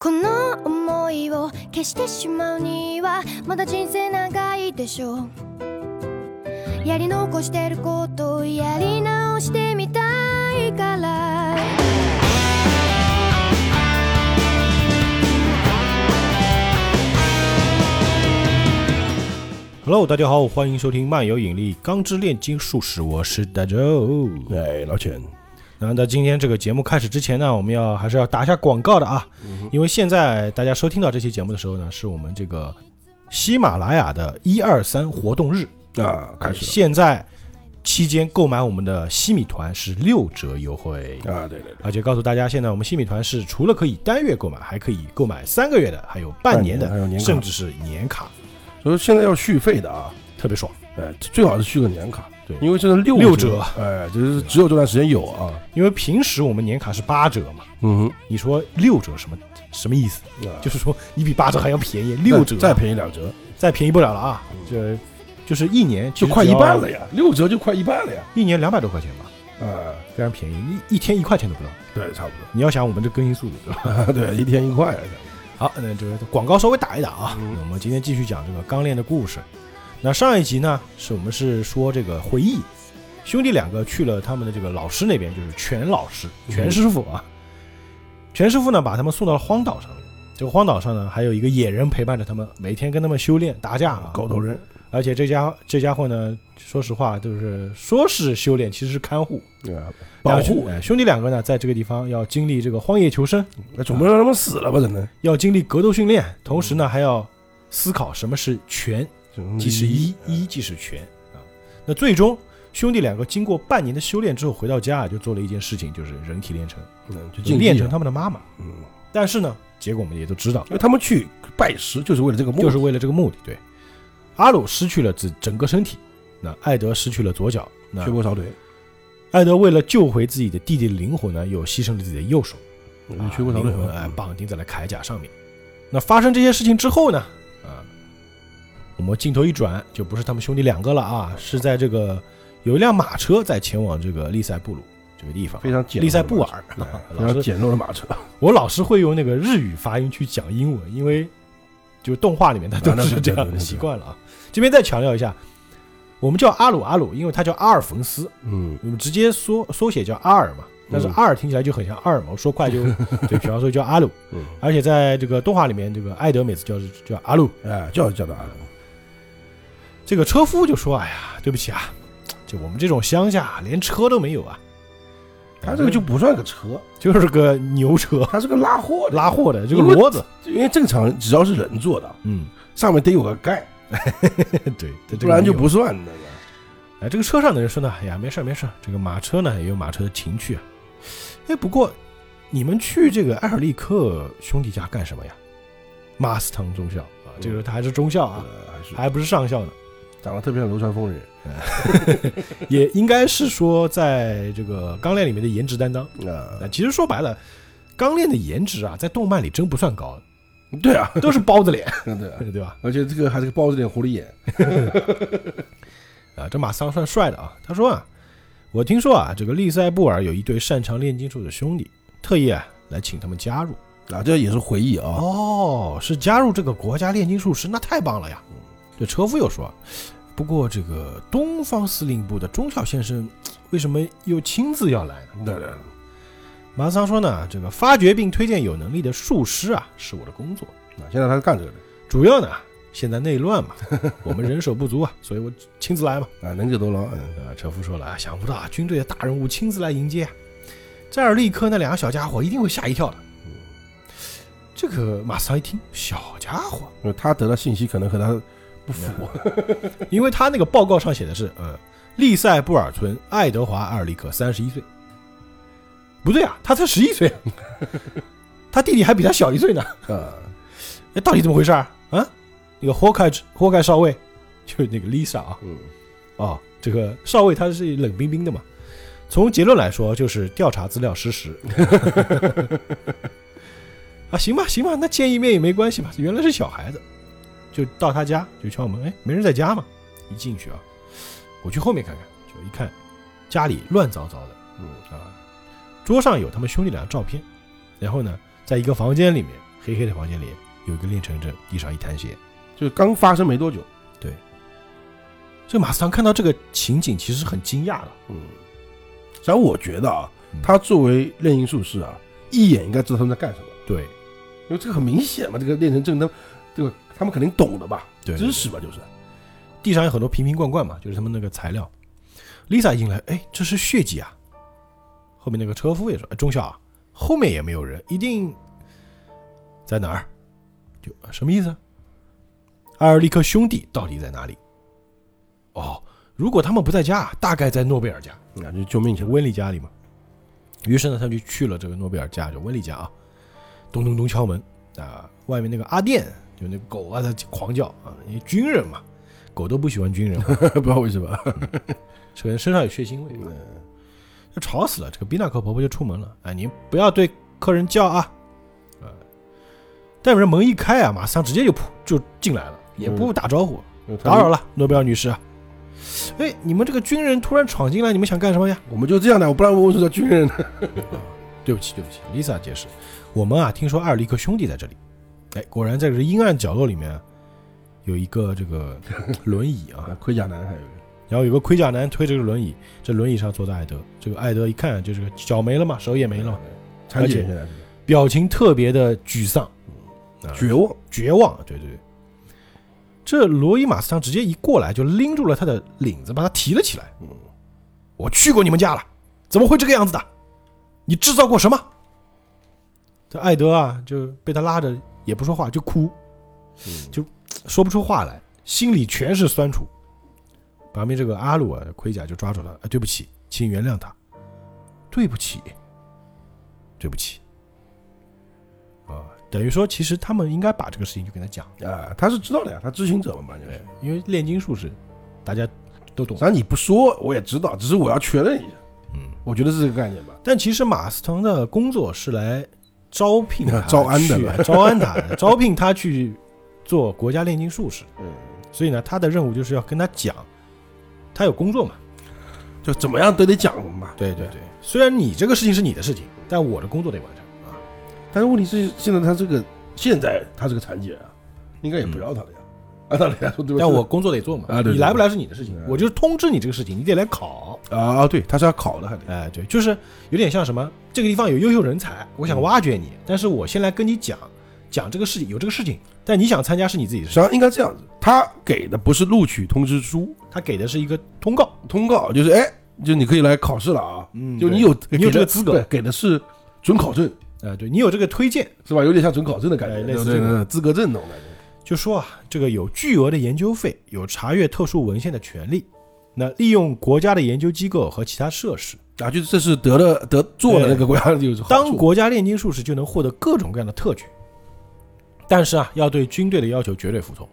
この想いを消してしまうにはまだ人生長いでしょう。やり残してることをやり直してみたいから，Hello，大家好，欢迎收听漫游引力钢之炼金术士，我是大周。哎，老钱，那在今天这个节目开始之前呢，我们要还是要打一下广告的啊，因为现在大家收听到这期节目的时候呢，是我们这个喜马拉雅的一二三活动日，啊，开始现在期间购买我们的西米团是六折优惠。啊，对对对，而且告诉大家，现在我们西米团是除了可以单月购买，还可以购买三个月的，还有半年的，半年还有年卡。甚至是年卡，所以现在要续费的啊，特别爽。哎，最好是续个年卡，对。因为这是六六折。哎，就是只有这段时间有啊，因为平时我们年卡是八折嘛，嗯你说六折什么什么意思？就是说你比八折还要便宜，六折。再便宜两折，再便宜不了了啊！这就是一年就快一半了呀，六折就快一半了呀，一年两百多块钱吧，呃，非常便宜，一一天一块钱都不到。对，差不多。你要想我们这更新速度，对吧？多，对，一天一块啊，好，那这个广告稍微打一打啊。嗯。我们今天继续讲这个钢炼的故事。那上一集呢，是我们是说这个回忆，兄弟两个去了他们的这个老师那边，就是全老师、嗯。全师傅啊。全师傅呢，把他们送到了荒岛上面。这个荒岛上呢，还有一个野人陪伴着他们，每天跟他们修炼打架啊，狗头人，而且这家这家伙呢，说实话，就是说是修炼，其实是看护、啊，保护，哎兄弟两个呢，在这个地方要经历这个荒野求生，那总不能让他们死了吧？怎么，要经历格斗训练，同时呢，还要思考什么是权即是一，一即是全啊。那最终兄弟两个经过半年的修炼之后回到家啊，就做了一件事情，就是人体炼成，嗯，就就炼成他们的妈妈。嗯，但是呢，结果我们也都知道因，为他们去拜师就是为了这个目的，就是为了这个目的。对，阿鲁失去了自整个身体，那艾德失去了左脚，那缺胳少腿，艾德为了救回自己的弟弟的灵魂呢，又牺牲了自己的右手，嗯缺胳少腿灵魂哎，绑定在了铠甲上面。那发生这些事情之后呢，啊，我们镜头一转，就不是他们兄弟两个了啊，是在这个有一辆马车在前往这个利塞布鲁这个地方，非常简利塞布尔。非常简陋的马车，我老是会用那个日语发音去讲英文，因为就动画里面他都是这样的习惯了啊。这边再强调一下，我们叫阿鲁阿鲁，因为他叫阿尔冯斯，嗯，我们直接缩缩写叫阿尔嘛，但是嗯阿尔听起来就很像阿尔嘛，我说快就对，比方说叫阿鲁，嗯，而且在这个动画里面，这个艾德每次叫叫阿鲁，哎，叫叫的阿鲁，这个车夫就说：“哎呀，对不起啊，就我们这种乡下连车都没有啊，他这个就不算个车，就是个牛车他是个拉货的，拉货的这个骡子，因为正常只要是人做的，嗯，上面得有个盖，对，不然就。不算的。哎，这个车上的人说呢，哎呀，没事没事，这个马车呢也有马车的情趣啊。哎，不过你们去这个埃尔利克兄弟家干什么呀？马斯唐中校啊，这个他还是中校啊，还不是上校呢。”长得特别像流川枫人 也应该是说，在这个钢炼里面的颜值担当。啊那，其实说白了，钢炼的颜值啊，在动漫里真不算高，对啊，都是包子脸，对啊，对吧？而且这个还是个包子脸狐狸眼，啊，这马桑算帅的啊。他说啊，我听说啊，这个利塞布尔有一对擅长炼金术的兄弟，特意啊来请他们加入。啊，这也是回忆啊。哦，是加入这个国家炼金术师，那太棒了呀！这车夫又说，不过这个东方司令部的中校先生为什么又亲自要来呢？对对，马桑说呢，这个发掘并推荐有能力的术师啊，是我的工作。啊，现在他是干这个的主要呢，现在内乱嘛，我们人手不足啊，所以我亲自来嘛。啊，能者多劳。嗯啊，车夫说了啊，想不到啊，军队的大人物亲自来迎接啊，扎尔利科那两个小家伙一定会吓一跳的。这个马桑一听，小家伙，因为他得到信息可能和他不符，因为他那个报告上写的是，呃，利塞布尔村爱德华·阿尔里克三十一岁，不对啊，他才十一岁，他弟弟还比他小一岁呢。啊，哎，到底怎么回事啊？啊，那个霍凯霍凯少尉，就是那个 Lisa 啊，嗯，哦，这个少尉他是冷冰冰的嘛。从结论来说，就是调查资料失实。啊，行吧，行吧，那见一面也没关系吧。原来是小孩子，就到他家就敲门，哎，没人在家嘛。一进去啊，我去后面看看，就一看，家里乱糟糟的，嗯啊，桌上有他们兄弟俩的照片，然后呢，在一个房间里面黑黑的房间里有一个练成阵，地上一滩血。就刚发生没多久，对这个马斯唐看到这个情景，其实很惊讶的。嗯，然后我觉得啊嗯，他作为炼金术士啊，一眼应该知道他们在干什么，对因为这个很明显嘛，这个炼成阵，他这个他们肯定懂的吧，对，知识吧，就是，地上有很多瓶瓶罐罐嘛，就是他们那个材料。Lisa 一进来，哎，这是血迹啊。后面那个车夫也说，哎，中校啊，后面也没有人，一定在哪儿？就什么意思？艾尔利克兄弟到底在哪里？哦，如果他们不在家，大概在诺贝尔家，那就救命去。温丽家里嘛。于是呢，他就去了这个诺贝尔家，就温丽家啊，咚咚咚敲门啊，外面那个阿电就那狗啊它狂叫啊，因为军人嘛，狗都不喜欢军人，不知道为什么，可能身上有血腥味，就吵死了。这个比纳克婆婆就出门了，哎，你不要对客人叫啊，啊，但是门一开啊，马上直接就扑就进来了，也不打招呼，打扰了，了，诺贝尔女士。哎，你们这个军人突然闯进来，你们想干什么呀？我们就这样的，我不然我为什么叫军人呢？对不起，对不起，Lisa 解释，我们啊听说艾尔利克兄弟在这里，哎，果然在这个阴暗角落里面啊有一个这个 轮椅啊，啊，盔甲男还有，然后有个盔甲男推着个轮椅，这轮椅上坐的艾德，这个艾德一看就是个脚没了嘛，手也没了嘛，残疾人现在是表情特别的沮丧，啊绝望，绝望，对对对。这罗伊马斯汤直接一过来就拎住了他的领子，把他提了起来。嗯我去过你们家了，怎么会这个样子的？你制造过什么？这艾德啊，就被他拉着也不说话，就哭，嗯就说不出话来，心里全是酸楚。旁边这个阿鲁啊，盔甲就抓住他，啊，对不起，请原谅他，对不起，对不起。啊，等于说，其实他们应该把这个事情就跟他讲，啊，他是知道的呀，他知情者嘛，就是。因为炼金术士大家都懂实际。上你不说我也知道，只是我要确认一下。嗯，我觉得是这个概念吧。但其实马斯腾的工作是来招聘他招安的去 招安他，招聘他去做国家炼金术士。嗯，所以呢，他的任务就是要跟他讲，他有工作嘛。就怎么样都得讲嘛。对对对，虽然你这个事情是你的事情，但我的工作得完成啊。但是问题是，现在他这个现在他这个残疾人啊，应该也不要他了呀。按道理来说，对吧？但我工作得做嘛，啊对对你来不来是你的事情，我就是通知你这个事情，你得来考。啊，对，他是要考的，还得。哎，对，就是有点像什么，这个地方有优秀人才，我想挖掘你，但是我先来跟你讲讲这个事情，有这个事情，但你想参加是你自己的事，实际上应该这样子，他给的不是录取通知书，他给的是一个通告，通告就是哎，就你可以来考试了啊，嗯就你有你有这个资格对，给的是准考证，哎，对你有这个推荐，是吧？有点像准考证的感觉，哎类？似这个资格证那种感觉。就说啊，这个有巨额的研究费，有查阅特殊文献的权利，那利用国家的研究机构和其他设施，啊，就是这是得了得做了那个国家就是当国家炼金术士就能获得各种各样的特权，但是啊，要对军队的要求绝对服从，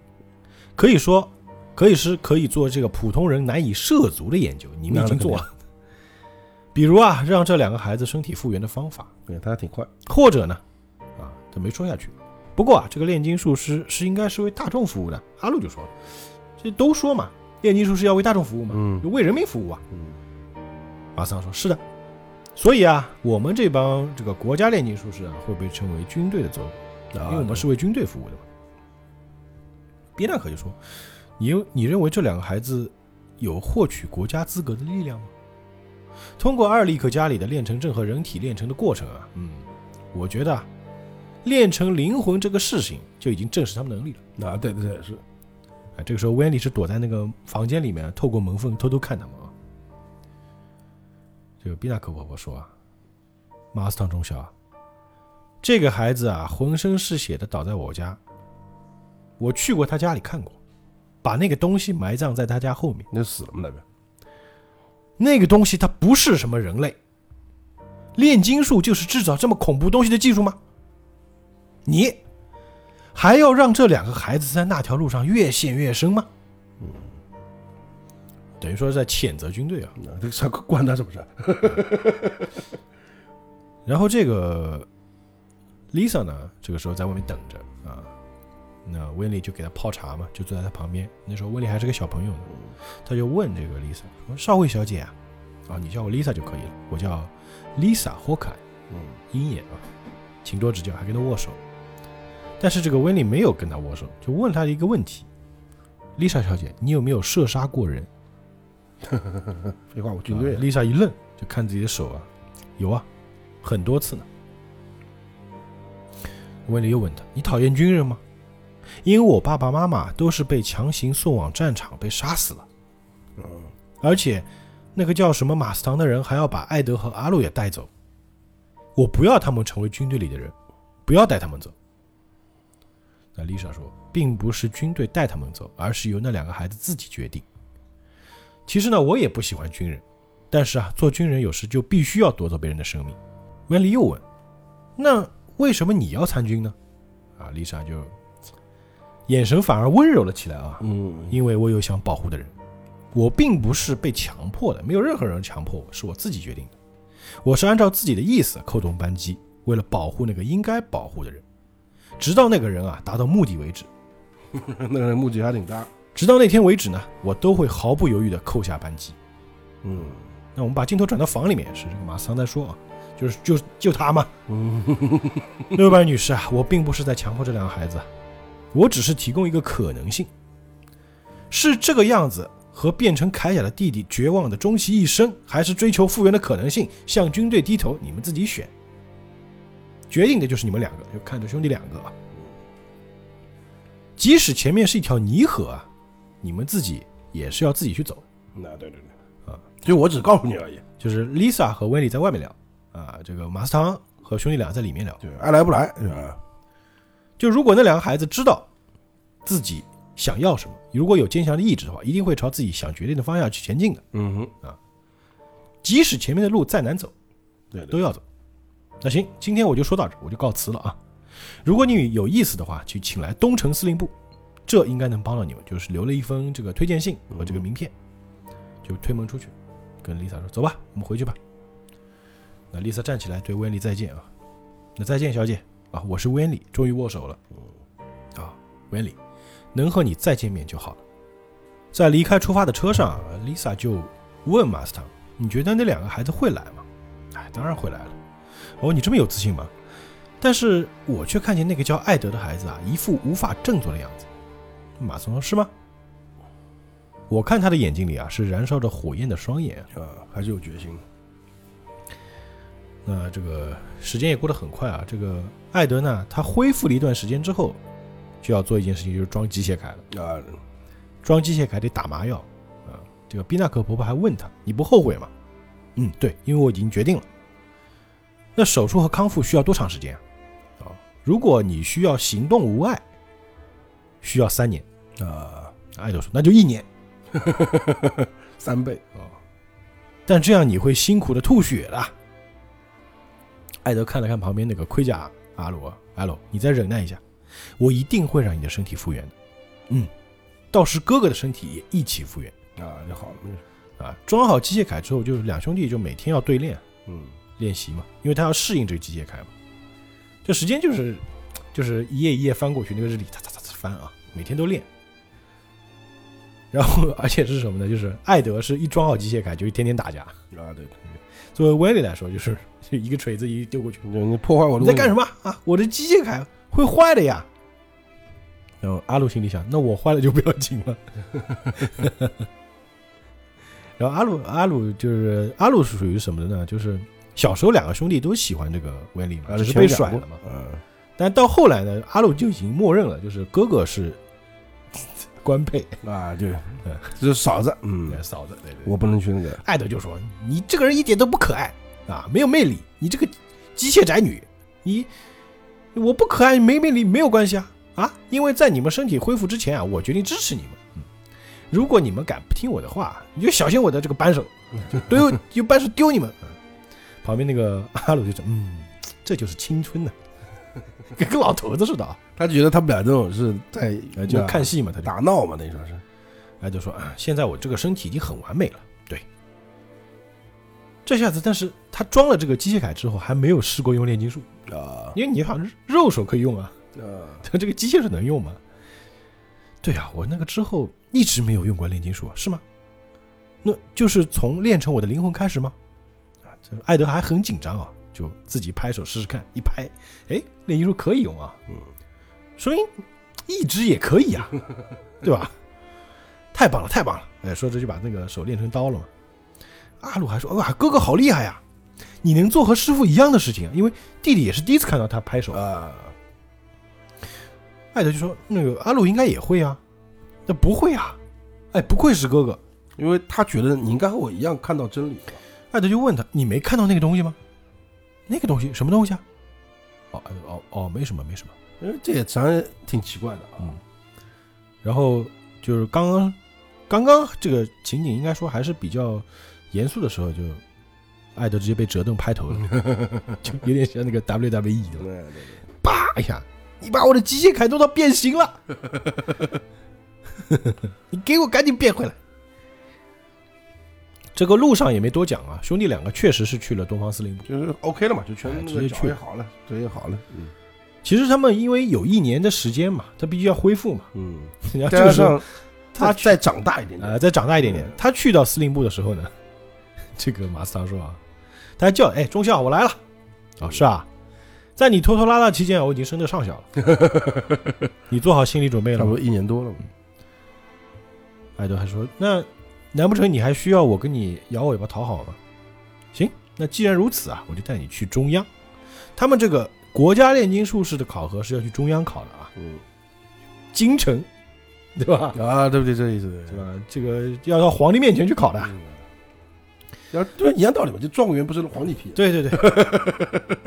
可以说，可以是可以做这个普通人难以涉足的研究，你们已经做了。比如啊，让这两个孩子身体复原的方法，对他还挺快，或者呢，啊，他没说下去。不过啊，这个炼金术师是应该是为大众服务的。阿路就说了，这都说嘛，炼金术师要为大众服务嘛，嗯为人民服务啊。嗯马桑说：“是的，所以啊，我们这帮这个国家炼金术师啊，会被称为军队的走狗，啊因为我们是为军队服务的嘛。”别纳可就说：“你认你认为这两个孩子有获取国家资格的力量吗？通过阿尔利克家里的炼成阵和人体炼成的过程啊，嗯，我觉得啊，炼成灵魂这个事情就已经证实他们能力了。啊，对对对是，啊，这个时候温丽是躲在那个房间里面，透过门缝偷偷看他们啊。这个比纳克婆婆说啊，马斯汤中校啊，这个孩子啊，浑身是血的倒在我家，我去过他家里看过，把那个东西埋葬在他家后面。那死了吗那边，那个东西它不是什么人类，炼金术就是制造这么恐怖东西的技术吗？你还要让这两个孩子在那条路上越陷越深吗？嗯等于说是在谴责军队啊。啊这个啥关他什么事？然后这个 Lisa 呢，这个时候在外面等着啊。那温丽就给他泡茶嘛，就坐在他旁边。那时候温丽还是个小朋友呢，他就问这个 Lisa 说：“少尉小姐啊，啊，你叫我 Lisa 就可以了，我叫 Lisa 霍凯，嗯鹰眼啊，请多指教。”还跟他握手。但是这个温丽没有跟他握手，就问他一个问题：“Lisa 小姐，你有没有射杀过人 废话，我军队啊 Lisa 一愣，就看自己的手啊，有啊，很多次呢。温丽又问他：“你讨厌军人吗？”因为我爸爸妈妈都是被强行送往战场被杀死了，嗯，而且那个叫什么马斯唐的人还要把艾德和阿路也带走。我不要他们成为军队里的人，不要带他们走。那丽莎说，并不是军队带他们走，而是由那两个孩子自己决定。其实呢，我也不喜欢军人，但是啊，做军人有时就必须要夺走别人的生命。温丽又问：“那为什么你要参军呢？”啊，丽莎就眼神反而温柔了起来啊，嗯，因为我有想保护的人，我并不是被强迫的，没有任何人强迫我，是我自己决定的。我是按照自己的意思扣动扳机，为了保护那个应该保护的人，直到那个人啊达到目的为止。那个人目的还挺大。直到那天为止呢，我都会毫不犹豫地扣下扳机。嗯那我们把镜头转到房里面，是这个马桑在说啊，就是就就他嘛，嗯，六班女士啊，我并不是在强迫这两个孩子，我只是提供一个可能性，是这个样子和变成铠甲的弟弟绝望的终其一生，还是追求复原的可能性，向军队低头，你们自己选。决定的就是你们两个，就看着兄弟两个啊。即使前面是一条泥河啊，你们自己也是要自己去走。那对对对啊，就我只告诉你而已。就是 Lisa 和温 y 在外面聊啊，这个马斯唐和兄弟俩在里面聊。对，爱来不来，是吧？就如果那两个孩子知道自己想要什么，如果有坚强的意志的话，一定会朝自己想决定的方向去前进的。嗯哼，啊即使前面的路再难走，对对都要走。那行，今天我就说到这，我就告辞了啊。如果你有意思的话，去请来东城司令部，这应该能帮到你们。就是留了一封这个推荐信和这个名片，就推门出去，跟丽萨说：“走吧，我们回去吧。”那丽萨站起来对温丽再见啊，那再见，小姐啊，我是温丽，终于握手了。啊，温丽，能和你再见面就好了。在离开出发的车上啊，Lisa 就问马斯唐：“你觉得那两个孩子会来吗？”哎，当然会来了。哦，你这么有自信吗？但是我却看见那个叫艾德的孩子啊，一副无法振作的样子。马松说：“是吗？”我看他的眼睛里啊，是燃烧着火焰的双眼啊。啊，还是有决心。那这个时间也过得很快啊。这个艾德呢，他恢复了一段时间之后，就要做一件事情，就是装机械铠了。啊，装机械铠得打麻药啊。这个宾纳克婆婆还问他：“你不后悔吗？”嗯，对，因为我已经决定了。那手术和康复需要多长时间啊？啊，如果你需要行动无碍，需要三年。啊，艾德说：“那就一年。三倍啊，但这样你会辛苦的吐血的。”艾德看了看旁边那个盔甲阿鲁啊，阿罗，你再忍耐一下，我一定会让你的身体复原的。嗯，到时哥哥的身体也一起复原。啊，就好了。啊，装好机械铠之后，就是两兄弟就每天要对练嗯，练习嘛，因为他要适应这个机械铠嘛。这时间就是就是一页一页翻过去，那个日历擦擦擦擦翻啊，每天都练。然后而且是什么呢？就是艾德是一装好机械铠就天天打架，啊，对对，作为威利来说，就是就一个锤子一丢过去，你你破坏我的。你在干什？么啊？我的机械铠会坏的呀。然后阿鲁心里想，那我坏了就不要紧了。然后阿鲁阿鲁就是阿鲁是属于什么的呢？就是小时候两个兄弟都喜欢这个威利嘛，啊，只是被甩了嘛。嗯，但到后来呢，阿鲁就已经默认了，就是哥哥是官配，啊，对嗯，这是嫂子。嗯，嫂子。对对我不能去那个。艾德就说：“你这个人一点都不可爱啊，没有魅力。你这个机械宅女，你我不可爱没魅力没有关系啊啊！因为在你们身体恢复之前啊，我决定支持你们。嗯，如果你们敢不听我的话，你就小心我的这个扳手，就丢用 扳手丢你们。嗯旁边那个 阿鲁就说：嗯，这就是青春呐、跟个老头子似的啊。他觉得他们俩这种是在呃就看戏嘛，他就打闹嘛，等于说是。哎，就说啊，现在我这个身体已经很完美了。对，这下子，但是他装了这个机械铠之后，还没有试过用炼金术，啊因为你好像肉手可以用啊，啊，他这个机械手能用吗？对啊，我那个之后一直没有用过炼金术啊，是吗？那就是从炼成我的灵魂开始吗？艾德还很紧张啊，就自己拍手试试看，一拍，哎，炼金术可以用啊。嗯，说明一只也可以啊，对吧？太棒了，太棒了！哎，说着就把那个手练成刀了嘛。阿鲁还说：“哇，哥哥好厉害呀！你能做和师傅一样的事情啊，因为弟弟也是第一次看到他拍手。”啊，艾德就说：“那个阿鲁应该也会啊，那不会啊，哎，不愧是哥哥。因为他觉得你应该和我一样看到真理。”艾德就问他：“你没看到那个东西吗？那个东西什么东西啊？”哦，艾德哦哦，没什么，没什么。嗯，这也咱挺奇怪的啊。嗯，然后就是刚刚刚刚这个情景，应该说还是比较严肃的时候，就艾德直接被折凳拍头了，就有点像那个 WWE 的，对对对，叭一下，你把我的机械铠做到变形了，你给我赶紧变回来。这个路上也没多讲啊，兄弟两个确实是去了东方司令部。就是 OK 了嘛，就全哎直接去。好了，直接好了。嗯。其实他们因为有一年的时间嘛，他必须要恢复嘛，嗯，然后这个时候加上他他再长大一点点，呃，再长大一点点。嗯，他去到司令部的时候呢，这个马斯达说啊，他还叫哎中校我来了，哦是啊，在你拖拖拉拉期间啊，我已经升到上校了，你做好心理准备了吗？差不多？一年多了嘛。艾德还说，那难不成你还需要我跟你摇尾巴讨好吗？行，那既然如此啊，我就带你去中央，他们这个国家炼金术士的考核是要去中央考的啊，嗯京城，对吧？啊，对不对？这意思对吧？这个要到皇帝面前去考的。嗯要对一样道理嘛，就状元不是皇帝批的。对对对，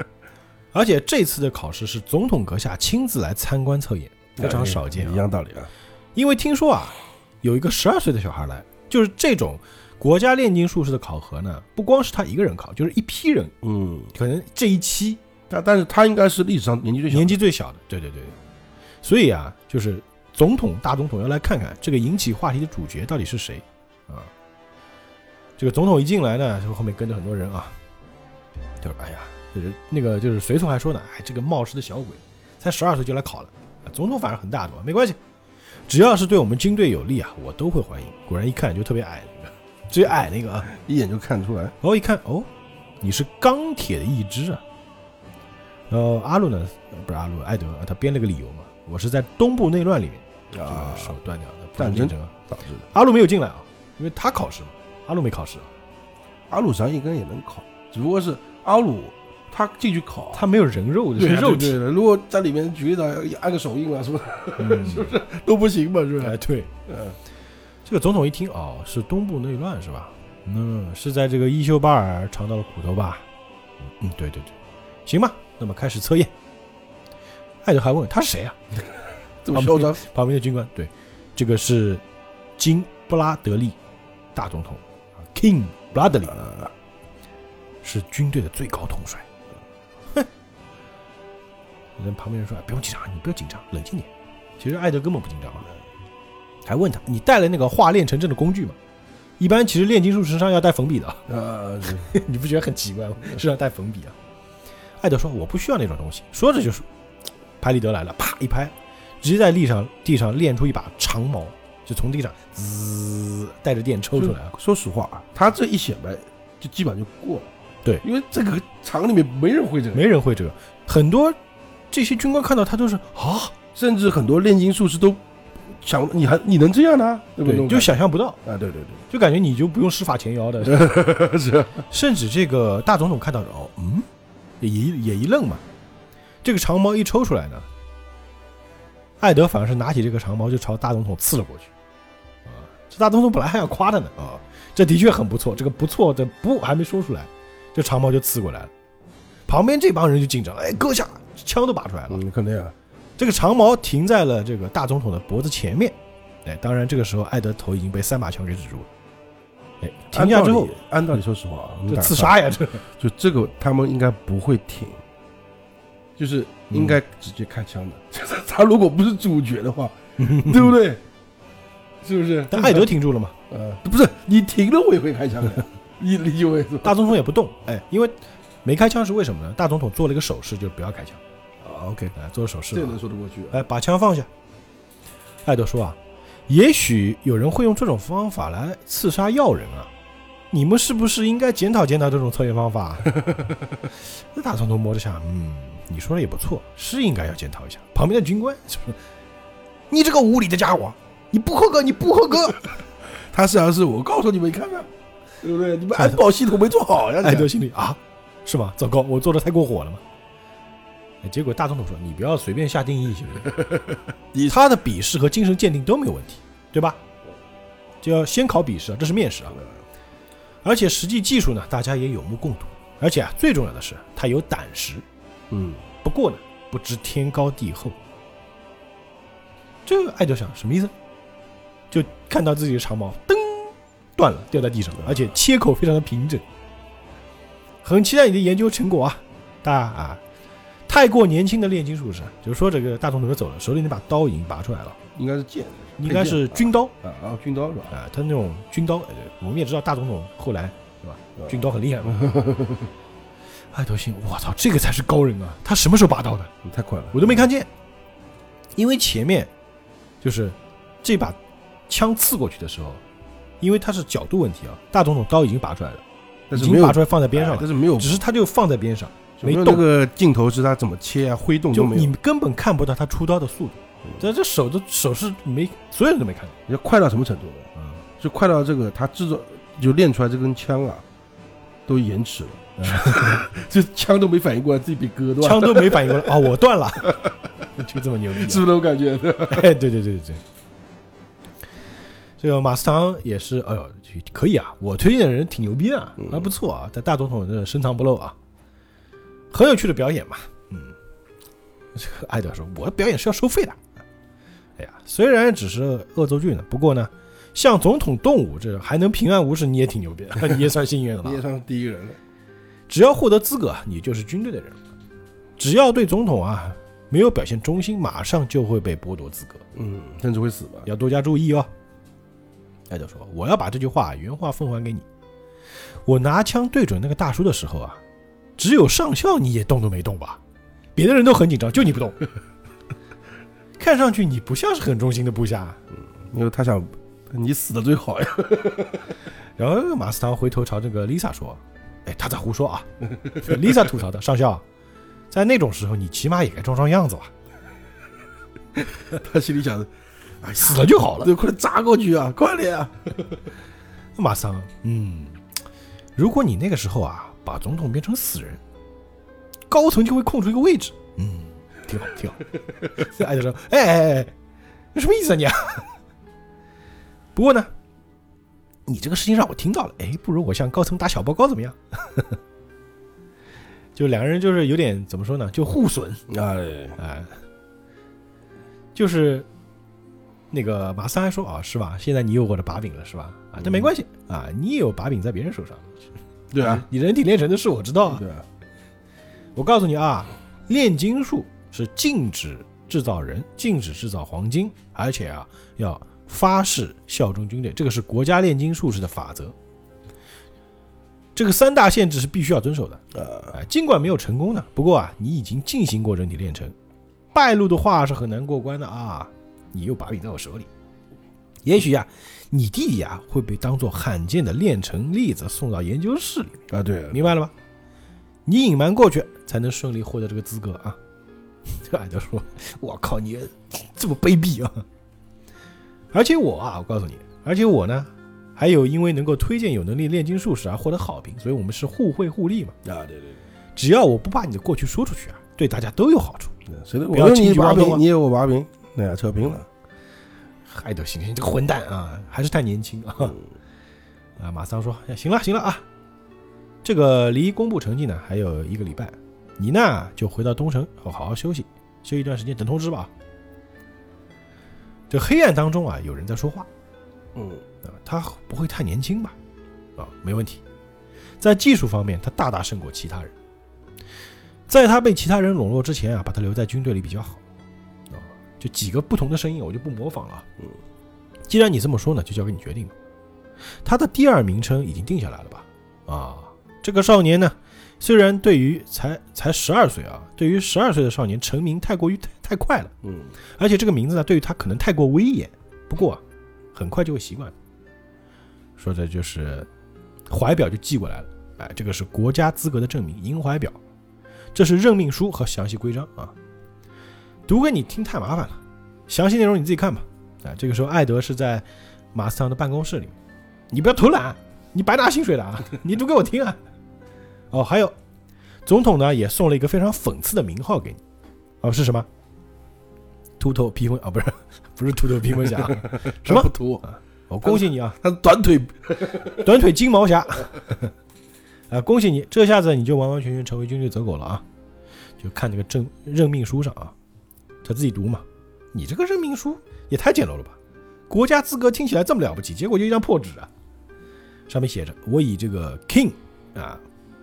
而且这次的考试是总统阁下亲自来参观测验，非常少见一啊。样道理啊。因为听说啊，有一个十二岁的小孩来，就是这种国家炼金术士的考核呢，不光是他一个人考，就是一批人，嗯，可能这一期但但是他应该是历史上年纪最小的，年纪最小的。对对对，所以啊，就是总统大总统要来看看这个引起话题的主角到底是谁啊。这个总统一进来呢，就后面跟着很多人啊，就是哎呀，就是那个就是随从还说呢，哎，这个冒失的小鬼才十二岁就来考了，啊总统反而很大度，没关系，只要是对我们军队有利啊，我都会欢迎。果然一看就特别矮那个，最矮那个啊，一眼就看出来。然后一看哦，你是钢铁的一支啊。然后阿鲁呢，呃不是阿鲁，艾德，他编了个理由嘛，我是在东部内乱里面这啊个手断掉的，不战争。导致的。阿鲁没有进来啊，因为他考试嘛，阿鲁没考试，阿鲁咱应该也能考，只不过是阿鲁他进去烤，他没有人肉的，对肉体，对对的，如果在里面举例子按个手印啊什么嗯 都不行嘛，是不是哎？对，嗯，这个总统一听哦，是东部内乱是吧？嗯，是在这个伊修巴尔尝到了苦头吧？嗯嗯，对对对，行吧，那么开始测验。艾德还问他是谁啊？这么嚣张，旁边的军官，对，这个是金布拉德利大总统啊，King Bradley，，是军队的最高统帅。旁边人说：“哎不用紧张，你不要紧张，冷静点。”其实艾德根本不紧张啊，还问他：“你带了那个化炼成阵的工具吗？”一般其实炼金术身上要带粉笔的，呃，你不觉得很奇怪吗？身上带粉笔啊？艾德说：“我不需要那种东西。”说着就是，拍立得来了，啪一拍，直接在地上地上练出一把长矛，就从地上滋带着电抽出来啊！说实话啊，他这一显摆就基本上就过了。对因为这个厂里面没人会这个，没人会这个，很多这些军官看到他都是啊，甚至很多炼金术士都想，你还你能这样呢？对不对，对？就想象不到，啊，对对对就感觉你就不用施法前摇的，是甚至这个大总统看到了，哦，嗯，也一也一愣嘛。这个长矛一抽出来呢，艾德反而是拿起这个长矛就朝大总统刺了过去。啊，这大总统本来还想夸他呢，啊，这的确很不错，这个不错的不还没说出来，这长矛就刺过来了。旁边这帮人就紧张了，哎，阁下，枪都拔出来了。嗯，肯定啊，这个长矛停在了这个大总统的脖子前面。哎，当然这个时候艾德头已经被三把枪给止住了。哎，停下之后按道理，说实话啊，我们就打刺杀呀，这 就这个他们应该不会停，就是应该直接开枪的。他如果不是主角的话，对不对？是不是？但艾德停住了嘛，呃，不是你停了，我也会开枪的。你理解我意思？大总统也不动，哎，因为没开枪是为什么呢？大总统做了一个手势，就是不要开枪，啊，OK，哎，做了手势这能说得过去啊。哎，把枪放下。艾德说啊，也许有人会用这种方法来刺杀要人啊，你们是不是应该检讨检讨这种测验方法？那大总统摸着想，嗯，你说的也不错，是应该要检讨一下。旁边的军官说：“你这个无理的家伙，你不合格，你不合格。他实际上是我告诉你们，你看看，对不对？你们安保系统没做好呀！”艾德心里啊，是吗？糟糕，我做的太过火了吗？哎结果大总统说：“你不要随便下定义，行不行？他的笔试和精神鉴定都没有问题，对吧？就要先考笔试啊，这是面试啊。而且实际技术呢，大家也有目共睹。而且啊，最重要的是他有胆识。嗯，不过呢，不知天高地厚。这个艾德想什么意思？就看到自己的长矛噔断了，掉在地上，而且切口非常的平整。很期待你的研究成果啊，大啊！太过年轻的炼金术士，就是说这个大总统就走了，手里那把刀已经拔出来了，应该是剑，应该是军刀啊啊，军刀是吧？啊，他那种军刀，呃我们也知道大总统后来是吧，军刀很厉害嘛。艾德信，我操，这个才是高人啊！他什么时候拔刀的？你太快了，我都没看见，因为前面就是这把枪刺过去的时候，因为它是角度问题啊，大总统刀已经拔出来了，但是没有已经拔出来放在边上了，哎但是没有只是他就放在边上，没动那个镜头是他怎么切啊、挥动就都没有你，根本看不到他出刀的速度。这这手的手是没，所有人都没看到。你要快到什么程度呢？嗯，就快到这个他制作就练出来这根枪啊，都延迟了，这枪都没反应过来，自己被割断，枪都没反应过来啊，我断了，就这么牛逼啊。是不是那种感觉？哎，对对对对对，这个马斯唐也是，哎呦，可以啊，我推荐的人挺牛逼啊，嗯还不错啊，在大总统这深藏不露啊，很有趣的表演嘛，嗯，这个艾德说，我的表演是要收费的，哎呀，虽然只是恶作剧呢，不过呢，像总统动武这还能平安无事，你也挺牛逼的，你也算幸运了吧你也算是第一人了。只要获得资格，你就是军队的人。只要对总统啊没有表现忠心，马上就会被剥夺资格。嗯，甚至会死吧？要多加注意哦。艾德说：“我要把这句话原话奉还给你。我拿枪对准那个大叔的时候啊，只有上校你也动都没动吧？别的人都很紧张，就你不动。看上去你不像是很忠心的部下。因为他想你死的最好呀。然后马斯唐回头朝这个 Lisa 说：‘哎，他在胡说啊。’Lisa 吐槽的：‘上校，在那种时候你起码也该装装样子吧。’他心里想着，哎，死了就好了。对，快点扎过去啊，快点啊！马桑，嗯，如果你那个时候啊，把总统变成死人，高层就会空出一个位置。嗯，挺好，挺好。艾德说：“哎哎哎，那什么意思啊你啊？不过呢，你这个事情让我听到了，哎，不如我向高层打小报告怎么样？就两个人就是有点怎么说呢，就互损，哎，哎，就是那个马三还说啊，是吧？现在你有我的把柄了，是吧？啊，但没关系啊，你也有把柄在别人手上。对啊，你人体炼成的事我知道啊。对啊，我告诉你啊，炼金术是禁止制造人，禁止制造黄金，而且啊要发誓效忠军队，这个是国家炼金术士的法则。这个三大限制是必须要遵守的。呃，哎，尽管没有成功呢，不过啊，你已经进行过人体炼成，败露的话是很难过关的啊。你又把柄在我手里，也许呀、你弟弟啊会被当做罕见的炼成例子送到研究室里面，啊，对啊，明白了吗？你隐瞒过去，才能顺利获得这个资格啊。这矮子说：“我靠，你这么卑鄙啊！而且我啊，我告诉你，而且我呢，还有因为能够推荐有能力炼金术士而获得好评，所以我们是互惠互利嘛。啊，对对只要我不把你的过去说出去啊，对大家都有好处。对，谁的？不要我有你把柄，你有我把柄，那呀，扯平了。海德行你，这个混蛋啊，还是太年轻啊！嗯 啊，马桑说：“哎行了行了啊，这个离公布成绩呢还有一个礼拜，你呢就回到东城，好好好休息，休息一段时间，等通知吧。”这黑暗当中啊，有人在说话嗯，啊，他不会太年轻吧？啊，没问题，在技术方面他大大胜过其他人，在他被其他人笼络之前啊，把他留在军队里比较好。啊，就几个不同的声音，我就不模仿了啊。嗯，既然你这么说呢，就交给你决定了。他的第二名称已经定下来了吧？啊，这个少年呢，虽然对于才才十二岁啊，对于十二岁的少年成名太过于太太快了，嗯，而且这个名字呢，对于他可能太过威严。不过啊，很快就会习惯。说的就是怀表就寄过来了，哎，这个是国家资格的证明，银怀表。这是任命书和详细规章啊，读给你听太麻烦了，详细内容你自己看吧。啊，这个时候艾德是在马斯唐的办公室里面，你不要偷懒，你白拿薪水的啊，你读给我听啊。哦，还有，总统呢也送了一个非常讽刺的名号给你，哦，是什么？秃头披风啊，不是，不是秃头披风侠，什么？我恭喜你啊，他短腿短腿金毛侠，啊，恭喜你，这下子你就完完全全成为军队走狗了啊！就看这个任任命书上啊，他自己读嘛。你这个任命书也太简陋了吧？国家资格听起来这么了不起，结果就一张破纸啊！上面写着：“我以这个 King 啊，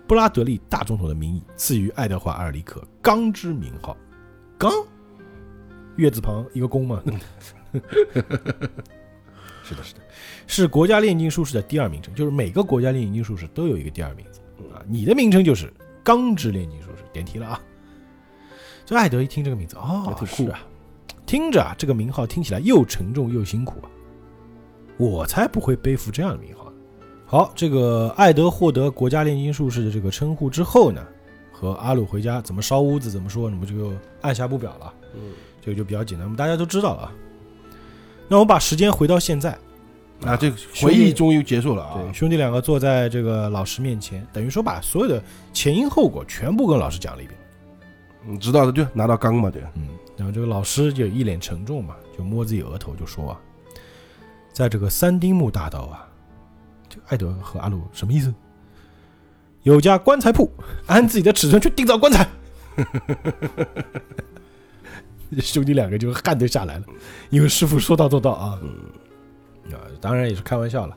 布拉德利大总统的名义，赐予爱德华·阿尔里克刚之名号。刚，月字旁一个弓嘛。是的，是的，是国家炼金术士的第二名称，就是每个国家炼金术士都有一个第二名字啊。你的名称就是钢之炼金术士，点题了啊。这艾德一听这个名字，哦也，挺酷是啊，听着啊，这个名号听起来又沉重又辛苦啊。我才不会背负这样的名号呢。好，这个艾德获得国家炼金术士的这个称呼之后呢，和阿鲁回家怎么烧屋子怎么说，那么就按下不表了。嗯，这个就比较简单，我们大家都知道了啊。那我们把时间回到现在，啊，这个回忆终于结束了啊对，！兄弟两个坐在这个老师面前，等于说把所有的前因后果全部跟老师讲了一遍。你知道的，就拿到钢嘛，对，嗯，然后这个老师就一脸沉重嘛，就摸自己额头就说啊，在这个三丁目大道啊，这个艾德和阿鲁什么意思？有家棺材铺，按自己的尺寸去定造棺材。兄弟两个就汗都下来了，因为师傅说到做到啊。啊，当然也是开玩笑了。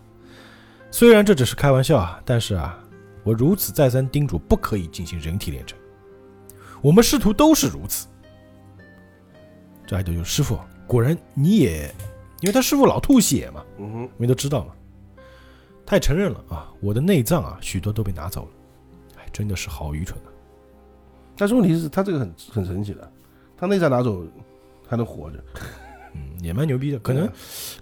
虽然这只是开玩笑啊，但是啊，我如此再三叮嘱不可以进行人体炼成。我们师徒都是如此。这艾德就师傅，果然你也，因为他师傅老吐血嘛，嗯哼，我们都知道嘛。他也承认了啊，我的内脏啊，许多都被拿走了。哎，真的是好愚蠢啊！但是问题是，他这个很很神奇的，他内脏拿走还能活着，嗯，也蛮牛逼的，可能啊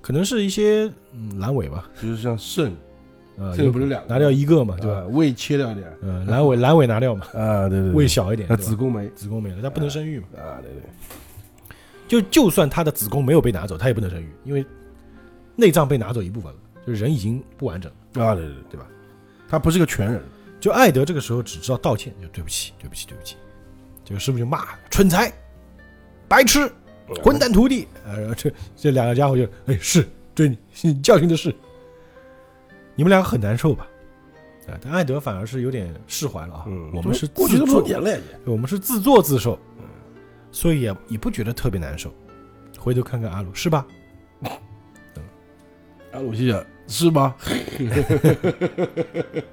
可能是一些嗯阑尾吧，就是像肾，呃，这个不是两个拿掉一个嘛，对吧？啊胃切掉一点嗯，阑尾阑尾拿掉嘛，啊，对对，对胃小一点，那子宫没子宫没了，他不能生育嘛。啊，对对，就就算他的子宫没有被拿走，他也不能生育，因为内脏被拿走一部分了，就是人已经不完整了。啊，对对对，吧？他不是个全人，就艾德这个时候只知道道歉，就对不起，对不起，对不起。这个师傅就骂蠢材、白痴、混蛋徒弟。啊，这这两个家伙就哎是对你你教训的是，你们两个很难受吧？啊，但艾德反而是有点释怀了啊。嗯，我们是过去我们是自作自受，所以也也不觉得特别难受。回头看看阿鲁是吧？阿鲁心想是吗？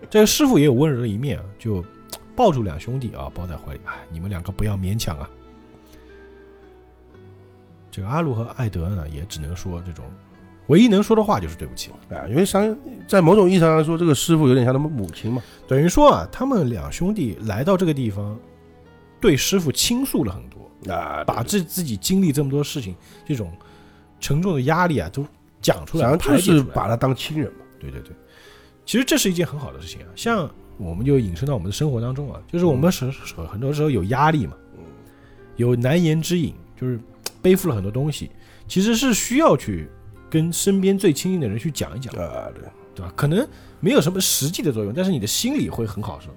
这个师傅也有温柔的一面啊，就抱住两兄弟啊，抱在怀里，哎，你们两个不要勉强啊。这个阿鲁和艾德呢，也只能说这种唯一能说的话就是对不起了。啊，因为商在某种意义上来说，这个师傅有点像他们母亲嘛，等于说啊，他们两兄弟来到这个地方，对师傅倾诉了很多，啊，把自自己经历这么多事情，这种沉重的压力啊，都讲出来，想就排解出来。是把他当亲人嘛，对对对，其实这是一件很好的事情啊。像我们就引申到我们的生活当中啊，就是我们时时很多时候有压力嘛，有难言之隐，就是背负了很多东西，其实是需要去跟身边最亲近的人去讲一讲，啊，对。对吧？可能没有什么实际的作用，但是你的心里会很好受。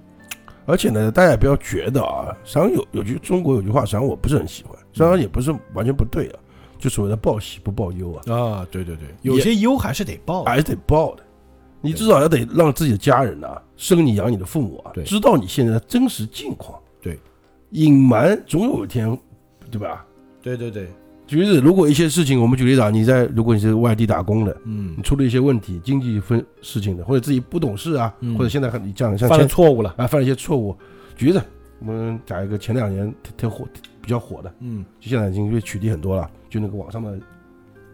而且呢，大家也不要觉得啊，实际上有有句中国有句话，实际上我不是很喜欢，实际上也不是完全不对啊，就所谓的报喜不报忧啊，啊，对对对，有些忧还是得报。还是得报的。你至少要得让自己的家人啊，生你养你的父母啊对，知道你现在的真实境况。对，隐瞒总有一天，对吧？对对对，举例子，如果一些事情，我们举例子啊，你在如果你是外地打工的，嗯你，出了一些问题，经济分事情的，或者自己不懂事啊，嗯或者现在很你这样像犯了前错误了。啊犯了一些错误，举例子，我们讲一个前两年特特火比较火的，嗯就现在已经被取缔很多了，就那个网上的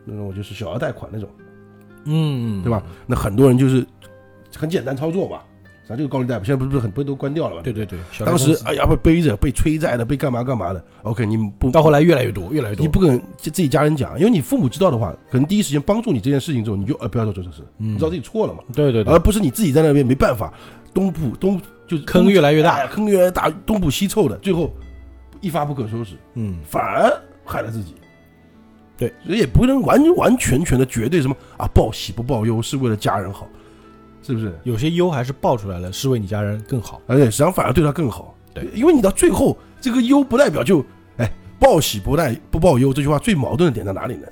那种就是小额贷款那种，嗯，对吧？？那很多人就是很简单操作嘛，咱这个高利贷现在不是很多都关掉了吗？对对对，当时哎呀被背着被催债的被干嘛干嘛的，OK 你不到后来越来越多，越来越多。你不跟自己家人讲，因为你父母知道的话，可能第一时间帮助你这件事情之后，你就呃不要做这件事，嗯。你知道自己错了嘛，对对对。而，不是你自己在那边没办法，东补东就是坑越来越大。哎坑越来越大，东补西凑的，最后一发不可收拾，嗯，反而害了自己。对，所以也不能完完全全的绝对什么啊，报喜不报忧是为了家人好，是不是？有些忧还是爆出来了，是为你家人更好。而且实际上反而对他更好。对，因为你到最后，这个忧不代表就哎报喜不代不报忧，这句话最矛盾的点在哪里呢？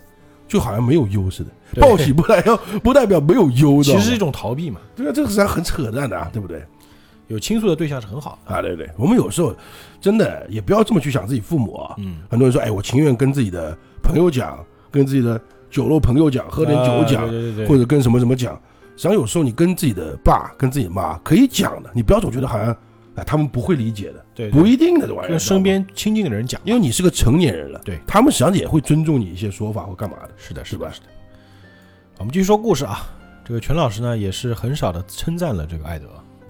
就好像没有忧似的，报喜不代表 不代表没有忧，的其实是一种逃避嘛，对啊，这个实际上很扯淡的啊，对不对？有倾诉的对象是很好的。啊，对对，我们有时候真的也不要这么去想自己父母啊。嗯，很多人说，哎，我情愿跟自己的朋友讲，跟自己的酒肉朋友讲，喝点酒讲，啊对对对对，或者跟什么什么讲。实际上有时候你跟自己的爸、跟自己的妈可以讲的，你不要总觉得好像哎他们不会理解的，对不一定的这玩意儿。跟身边亲近的人讲。因为你是个成年人了，对他们实际上也会尊重你一些说法或干嘛的。是的，是吧是的，是的。我们继续说故事啊。这个全老师呢，也是很少的称赞了这个艾德。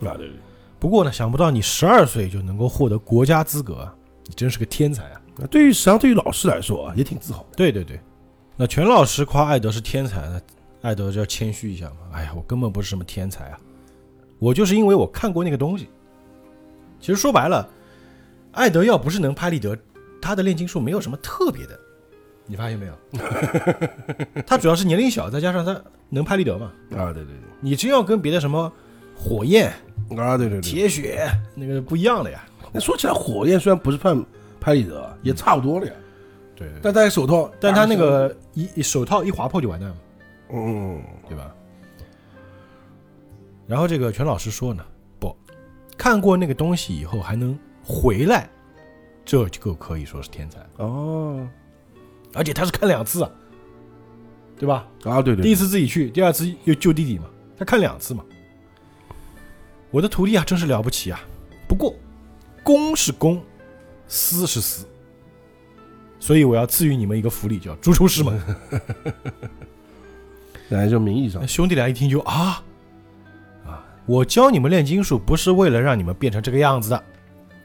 啊，对对不过呢，想不到你十二岁就能够获得国家资格，你真是个天才啊！那，对于实际上对于老师来说啊，也挺自豪的。对对对，那全老师夸艾德是天才，那艾德就要谦虚一下嘛。哎呀，我根本不是什么天才啊，我就是因为我看过那个东西。其实说白了，艾德要不是能拍立得，他的炼金术没有什么特别的，你发现没有？他主要是年龄小，再加上他能拍立得嘛。啊，对对对你真要跟别的什么火焰、啊，对对对。铁血那个不一样的呀。那说起来，火焰虽然不是拍拍立得，也差不多了呀。对对但戴手套，但他那个一一手套一划破就完蛋了。嗯，对吧？然后这个全老师说呢，不，看过那个东西以后还能回来，这就可以说是天才，哦，而且他是看两次啊，对吧？啊，对对，第一次自己去，第二次又救弟弟嘛，他看两次嘛。我的徒弟啊，真是了不起啊！不过，公是公，私是私，所以我要赐予你们一个福利，叫逐出师门。那就名义上兄弟俩一听就啊啊！我教你们炼金术不是为了让你们变成这个样子的，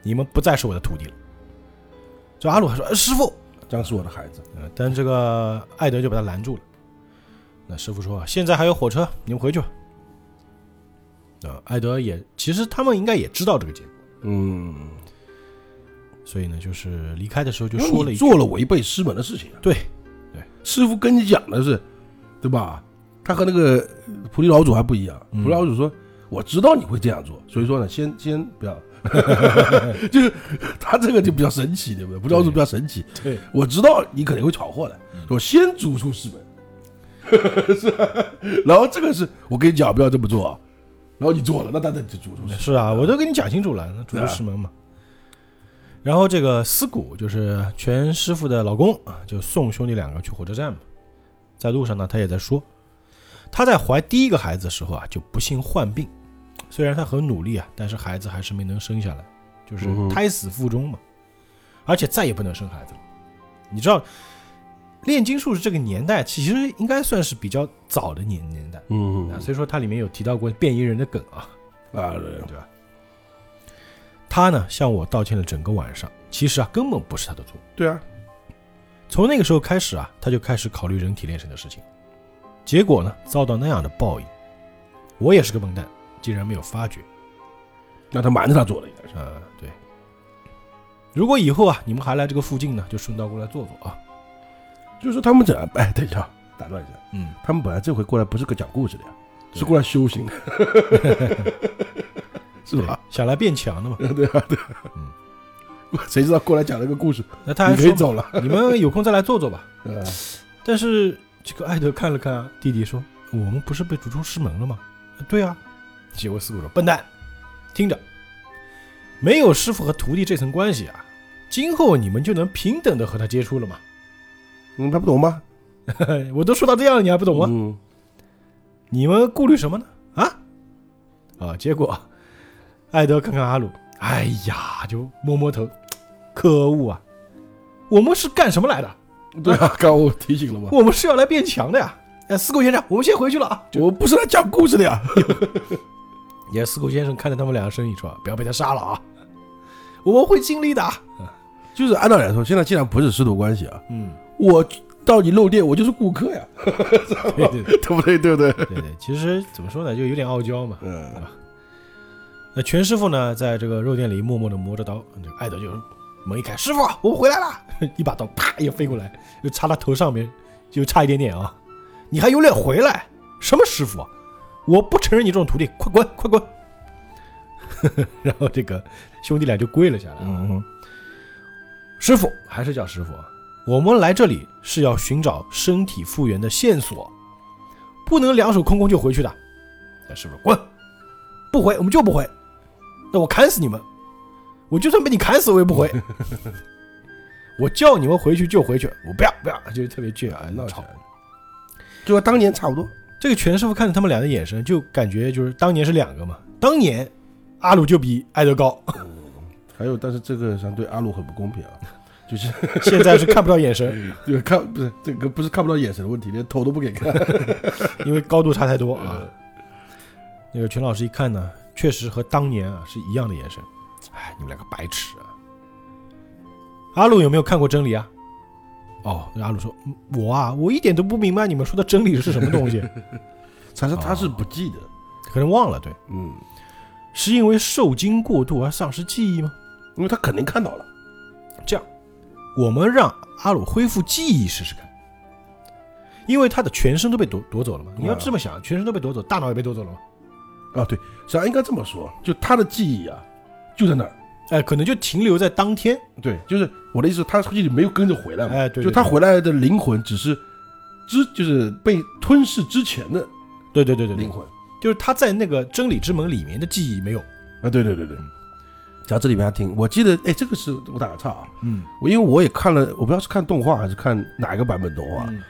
你们不再是我的徒弟了。这阿鲁还说：“呃师傅。这样是我的孩子。”呃，但这个艾德就把他拦住了。那师傅说：“现在还有火车，你们回去吧。”啊，艾德也其实他们应该也知道这个结果，嗯，所以呢，就是离开的时候就说了一句做了违背师门的事情啊。对，师傅跟你讲的是，对吧？他和那个菩提老祖还不一样。嗯菩提老祖说：“我知道你会这样做，所以说呢，先先不要。”就是他这个就比较神奇，对不对？菩提老祖比较神奇。对，我知道你肯定会闯祸的，我先逐出师门，是吧？然后这个是我跟你讲不要这么做啊，然后你做了，那当然就逐出师门。是啊，我都跟你讲清楚了，那逐出师门嘛。然后这个思古就是全师傅的老公啊，就送兄弟两个去火车站嘛。在路上呢，他也在说，他在怀第一个孩子的时候啊，就不幸患病。虽然她很努力啊，但是孩子还是没能生下来，就是胎死腹中嘛。而且再也不能生孩子了。你知道，炼金术是这个年代其实应该算是比较早的年年代嗯啊，所以说它里面有提到过变异人的梗啊。啊，对对吧？他呢向我道歉了整个晚上，其实啊根本不是他的错。对啊，从那个时候开始啊，他就开始考虑人体炼成的事情，结果呢遭到那样的报应。我也是个笨蛋，竟然没有发觉。那他瞒着他做的应该是。啊，对。如果以后啊你们还来这个附近呢，就顺道过来坐坐啊。就是说他们这，哎，等一下，打断一下，嗯，他们本来这回过来不是个讲故事的呀，是过来修行的，是吧？想来变强的嘛。对啊，对啊，嗯谁知道过来讲了个故事，那他可以走了。你们有空再来坐坐吧。呃但是这个艾德看了看啊弟弟说：“我们不是被逐出师门了吗？”“对啊。”结果四姑说：“笨蛋，听着，没有师傅和徒弟这层关系啊，今后你们就能平等的和他接触了嘛。嗯，他不懂吗？我都说到这样了，你还不懂吗？嗯，你们顾虑什么呢？啊？啊！结果艾德看看阿鲁，哎呀，就摸摸头，可恶啊！我们是干什么来的？对啊，刚我提醒了嘛，我们是要来变强的呀！哎，四狗先生，我们先回去了啊。我不是来讲故事的呀。也四狗先生看着他们两个身影说：“不要被他杀了啊，我们会尽力的。就是按道理来说，现在既然不是师徒关系啊，”嗯，我到你肉店，我就是顾客呀，对对对对不对？对不对？对对，其实怎么说呢，就有点傲娇嘛。嗯，那全师傅呢，在这个肉店里默默的磨着刀，这个艾德就门一开，师傅，我回来了，一把刀啪也飞过来，又插他头上面，就差一点点啊！你还有脸回来？什么师傅啊？我不承认你这种徒弟，快滚，快滚！然后这个兄弟俩就跪了下来。师傅还是叫师傅啊，我们来这里是要寻找身体复原的线索，不能两手空空就回去的。那师傅滚，不回我们就不回，那我砍死你们！我就算被你砍死我也不回。我叫你们回去就回去，我不要不要，就是特别倔啊，闹起来。就和当年差不多。这个全师傅看着他们俩的眼神，就感觉就是当年是两个嘛。当年阿鲁就比艾德高，还有，但是这个上对阿鲁很不公平啊，就是现在是看不到眼神，这个看不是这个不是看不到眼神的问题，连头都不给看。因为高度差太多啊。那个全老师一看呢，确实和当年啊是一样的眼神。哎，你们两个白痴啊！阿鲁有没有看过真理啊？哦，阿鲁说，嗯我啊，我一点都不明白你们说的真理是什么东西，他是他是不记得，可能忘了。对，嗯，是因为受惊过度而丧失记忆吗？因为他肯定看到了。这样我们让阿鲁恢复记忆试试看，因为他的全身都被夺夺走了嘛。你要这么想，全身都被夺走，大脑也被夺走了嘛。啊，对，实际上应该这么说，就他的记忆啊，就在那儿。哎，可能就停留在当天。对，就是我的意思，他估计没有跟着回来嘛。哎，对，就他回来的灵魂只是之，就是被吞噬之前的对对对对对灵，魂就是他在那个真理之门里面的记忆没有。啊。对对对对。讲这里面还挺，我记得，哎，这个是我打个岔啊，嗯，我因为我也看了，我不知道是看动画还是看哪一个版本动画，嗯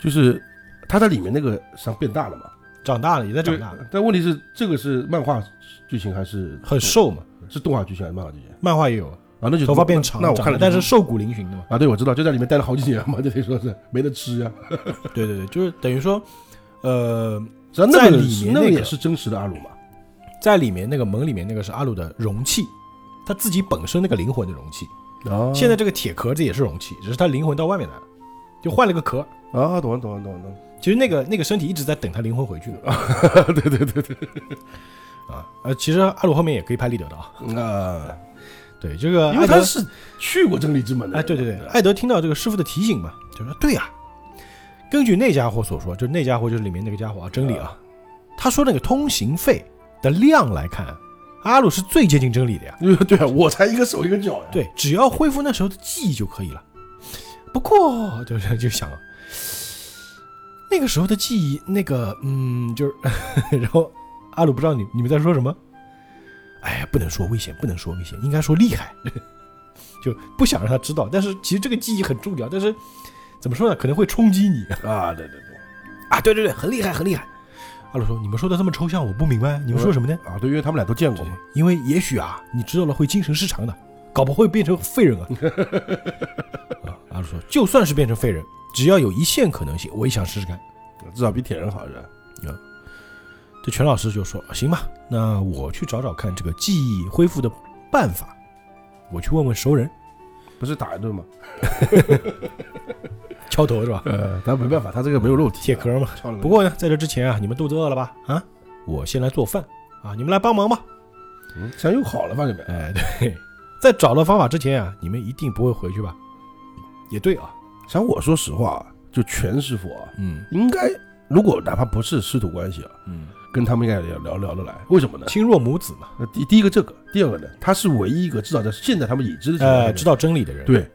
就是他在里面那个实际上变大了嘛。长大了也在长大了，，但问题是这个是漫画剧情还是很瘦嘛。是动画剧情还是漫画剧情漫画也有，啊？那就头发变长，那我看了，但是瘦骨嶙峋的嘛。啊，对，我知道，就在里面待了好几年嘛，就等于说是没得吃呀。对对对，就是等于说，呃，在里面那个那也是真实的阿鲁嘛。在里面那个门里面那个是阿鲁的容器，他自己本身那个灵魂的容器。啊现在这个铁壳子也是容器，只是他灵魂到外面来了，就换了个壳。啊，懂了懂了懂了懂了。其实那个那个身体一直在等他灵魂回去的对对对对，啊。呃，其实阿鲁后面也可以拍立得的啊。啊，对，这个因为他是去过真理之门的哎，对对对，艾德听到这个师傅的提醒嘛，就说对呀、根据那家伙所说，就那家伙就是里面那个家伙啊，真理啊，他说那个通行费的量来看，阿鲁是最接近真理的呀。对啊，我才一个手一个脚呀。对，只要恢复那时候的记忆就可以了。不过就是就想，那个时候的记忆，那个嗯，就是，然后阿鲁不知道你你们在说什么。哎呀，不能说危险，不能说危险，应该说厉害，就不想让他知道。但是其实这个记忆很重要，但是怎么说呢？可能会冲击你啊，对对对。啊！对对对，很厉害，很厉害。阿鲁说：“你们说的这么抽象，我不明白，你们说什么呢？”啊，对，因为他们俩都见过嘛。因为也许啊，你知道了会精神失常的，搞不好会变成废人啊。啊，阿鲁说，就算是变成废人，只要有一线可能性，我也想试试看。至少比铁人好是吧？这全老师就说，行吧，那我去找找看这个记忆恢复的办法，我去问问熟人，不是打一顿吗？敲头是吧？呃，但没办法，他这个没有肉体，铁壳嘛。敲了不过呢，在这之前啊，你们肚子饿了吧？啊，我先来做饭啊，你们来帮忙吧。嗯，现在又好了吧？你们哎，对，在找到方法之前啊，你们一定不会回去吧？也对啊，像我说实话啊，就全师傅啊，嗯应该如果哪怕不是师徒关系啊，嗯，跟他们应该聊聊聊得来。为什么呢？亲若母子嘛。那第第一个这个，第二个呢，他是唯一一个至少在现在他们已知的情况下呃，知道真理的人，对，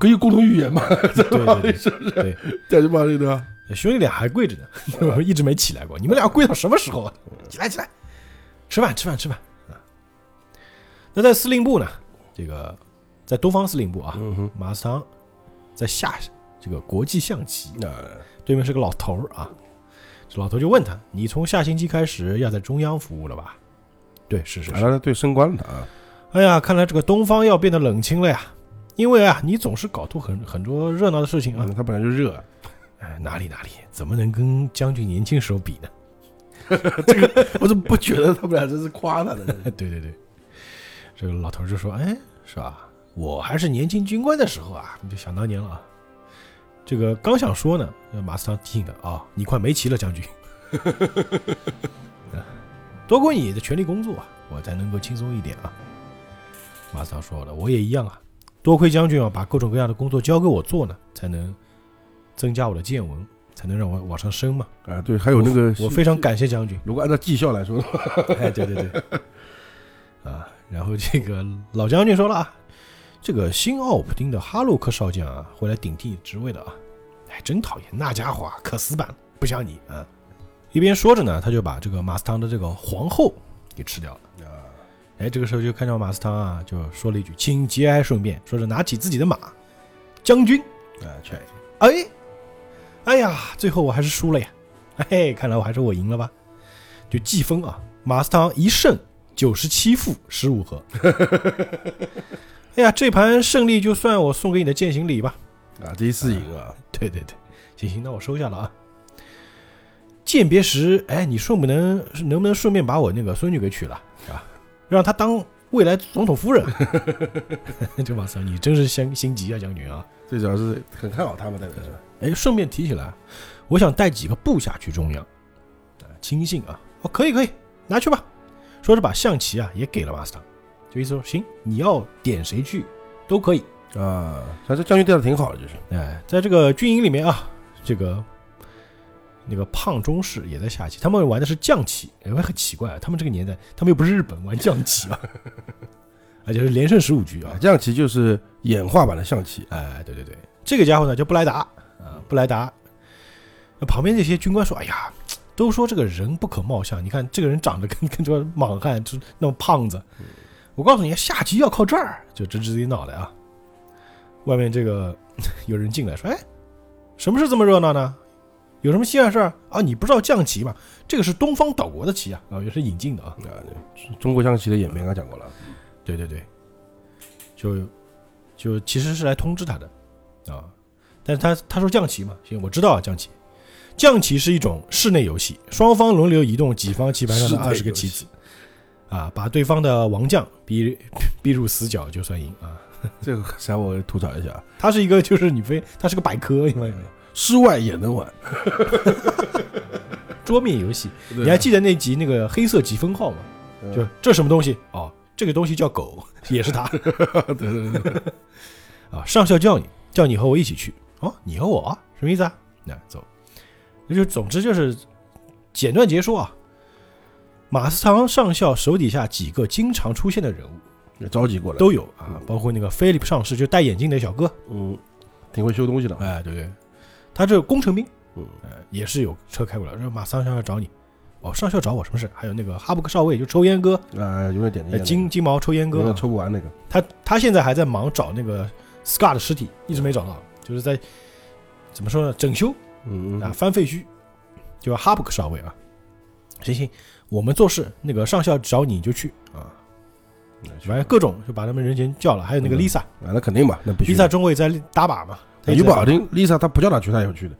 可以共同语言嘛？对对对 是不是？对，在这帮里的兄弟俩还跪着呢，一直没起来过。你们俩跪到什么时候啊？起来起来，吃饭吃饭吃饭啊！那在司令部呢？这个在东方司令部啊，嗯哼，马斯汤在下这个国际象棋，那对面是个老头儿啊。这老头就问他：“你从下星期开始要在中央服务了吧？”对，是是是。啊，对，升官了啊，哎呀，看来这个东方要变得冷清了呀，因为啊，你总是搞出很很多热闹的事情啊。嗯，他本来就热，哎，哪里哪里，怎么能跟将军年轻时候比呢？这个 我怎么不觉得他们俩这是夸他的？对对对，这个老头就说：“哎，是吧？我还是年轻军官的时候啊，你就想当年了啊。”这个刚想说呢，马斯汤提醒他啊、你快没棋了，将军。啊多亏你的全力工作啊，我才能够轻松一点啊。马斯汤说了，我也一样啊，多亏将军啊，把各种各样的工作交给我做呢，才能增加我的见闻，才能让我往上升嘛。啊，对，还有那个我非常感谢将军。如果按照绩效来说的话，哎，对对对，啊，然后这个老将军说了啊，这个新奥普丁的哈洛克少将啊，会来顶替职位的啊，哎，真讨厌，那家伙啊，可死板了，不像你啊。一边说着呢，他就把这个马斯汤的这个皇后给吃掉了。啊，哎，这个时候就看到马斯汤啊，就说了一句“请节哀顺变”，说着拿起自己的马，将军，啊，确实，哎，哎呀，最后我还是输了呀，嘿，看来我还是我赢了吧？就计分啊，马斯汤一胜九十七负十五和。哎呀，这盘胜利就算我送给你的践行礼吧。啊，第一次赢啊，对对对，行行，那我收下了啊。鉴别时，哎，你顺不能能不能顺便把我那个孙女给娶了啊？让她当未来总统夫人。这马斯汤，你真是心心急啊，将军啊！最主要是很看好他们，代表是吧？哎，顺便提起来，我想带几个部下去中央，啊，亲信啊，哦，可以可以，拿去吧。说着把象棋啊也给了马斯汤，就意思说行，你要点谁去都可以。啊，他这将军调的挺好的，就是哎，在这个军营里面啊，这个那个胖中士也在下棋，他们玩的是将棋，哎，很奇怪，啊他们这个年代，他们又不是日本玩将棋啊，而且是连胜十五局啊将，，棋就是演化版的象棋，哎，对对对，这个家伙呢叫布莱达啊，布莱达。那旁边这些军官说：“哎呀，都说这个人不可貌相，你看这个人长得跟跟这个莽汉就是那种胖子。我告诉你，下棋要靠这儿，就直指自己脑袋啊。”外面这个 有人进来说：“哎，什么事这么热闹呢？有什么稀罕事儿啊？你不知道象棋吗？这个是东方岛国的棋啊，啊，也是引进的啊。啊，中国象棋的演变刚讲过了，对对对，就就其实是来通知他的啊，但是他他说象棋嘛，行，我知道啊，象棋，象棋是一种室内游戏，双方轮流移动己方棋盘上的二十个棋子，啊，把对方的王将逼逼入死角就算赢啊。这个想我吐槽一下，他是一个就是你非他是个百科，因为室外也能玩，桌面游戏。你你还记得那集那个黑色几分号吗？就这什么东西？哦，这个东西叫狗，也是他。对对对对，啊，上校叫你，叫你和我一起去。哦，你和我什么意思啊？那走，那就总之就是简短结说啊。马斯唐上校手底下几个经常出现的人物也召集过来，都有啊，包括那个菲利普上士，就戴眼镜的小哥，嗯，挺会修东西的，哎，对对，他这个工程兵，嗯，呃，也是有车开过来，说马斯唐上校找你。哦，上校找我什么事？还有那个哈布克少尉，就抽烟哥，啊，永远点那个，金金毛抽烟哥，抽不完那个，他他现在还在忙找那个 Scar 的尸体，一直没找到，就是在怎么说呢，整修啊，嗯。啊，翻废墟，就哈布克少尉啊。行行，我们做事，那个上校找你就去。啊，反正各种就把他们人前叫了，还有那个嗯。Lisa，Lisa、啊，那肯定嘛，那必须的。中尉在打靶嘛，他一语直在打靶，不好听，Lisa 他不叫他去，他也要去的。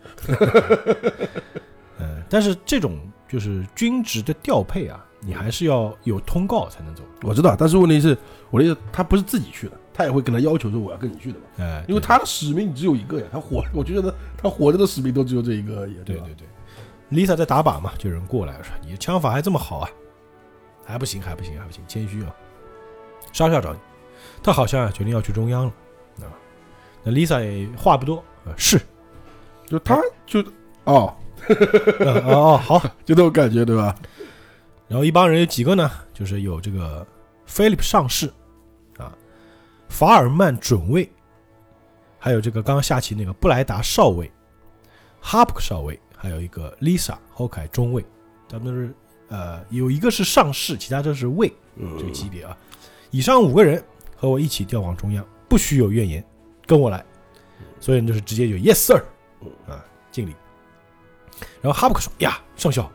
嗯，但是这种就是军职的调配啊，你还是要有通告才能走，我知道，但是问题是，我的意思，他不是自己去的，他也会跟他要求说我要跟你去的嘛，哎，因为他的使命只有一个呀，他活，我就觉得他活着的使命都只有这一个而已，吧？对对？对，Lisa 在打靶嘛，就有人过来说：“你枪法还这么好啊？还不行，还不行，还不行，谦虚啊。”上校找你，他好像啊决定要去中央了啊。那 Lisa 也话不多，啊是，就他就哦，呃 哦哦好。就这种感觉，对吧？然后一帮人有几个呢？就是有这个菲利普上士啊，法尔曼准尉，还有这个刚刚下棋那个布莱达少尉，哈普克少尉，还有一个 Lisa 后凯中尉，他们都是呃有一个是上士，其他都是尉嗯这个级别啊。以上五个人和我一起调往中央，不许有怨言，跟我来。所有人就是直接就 Yes sir，啊，敬礼。然后哈布克说：“呀，上校，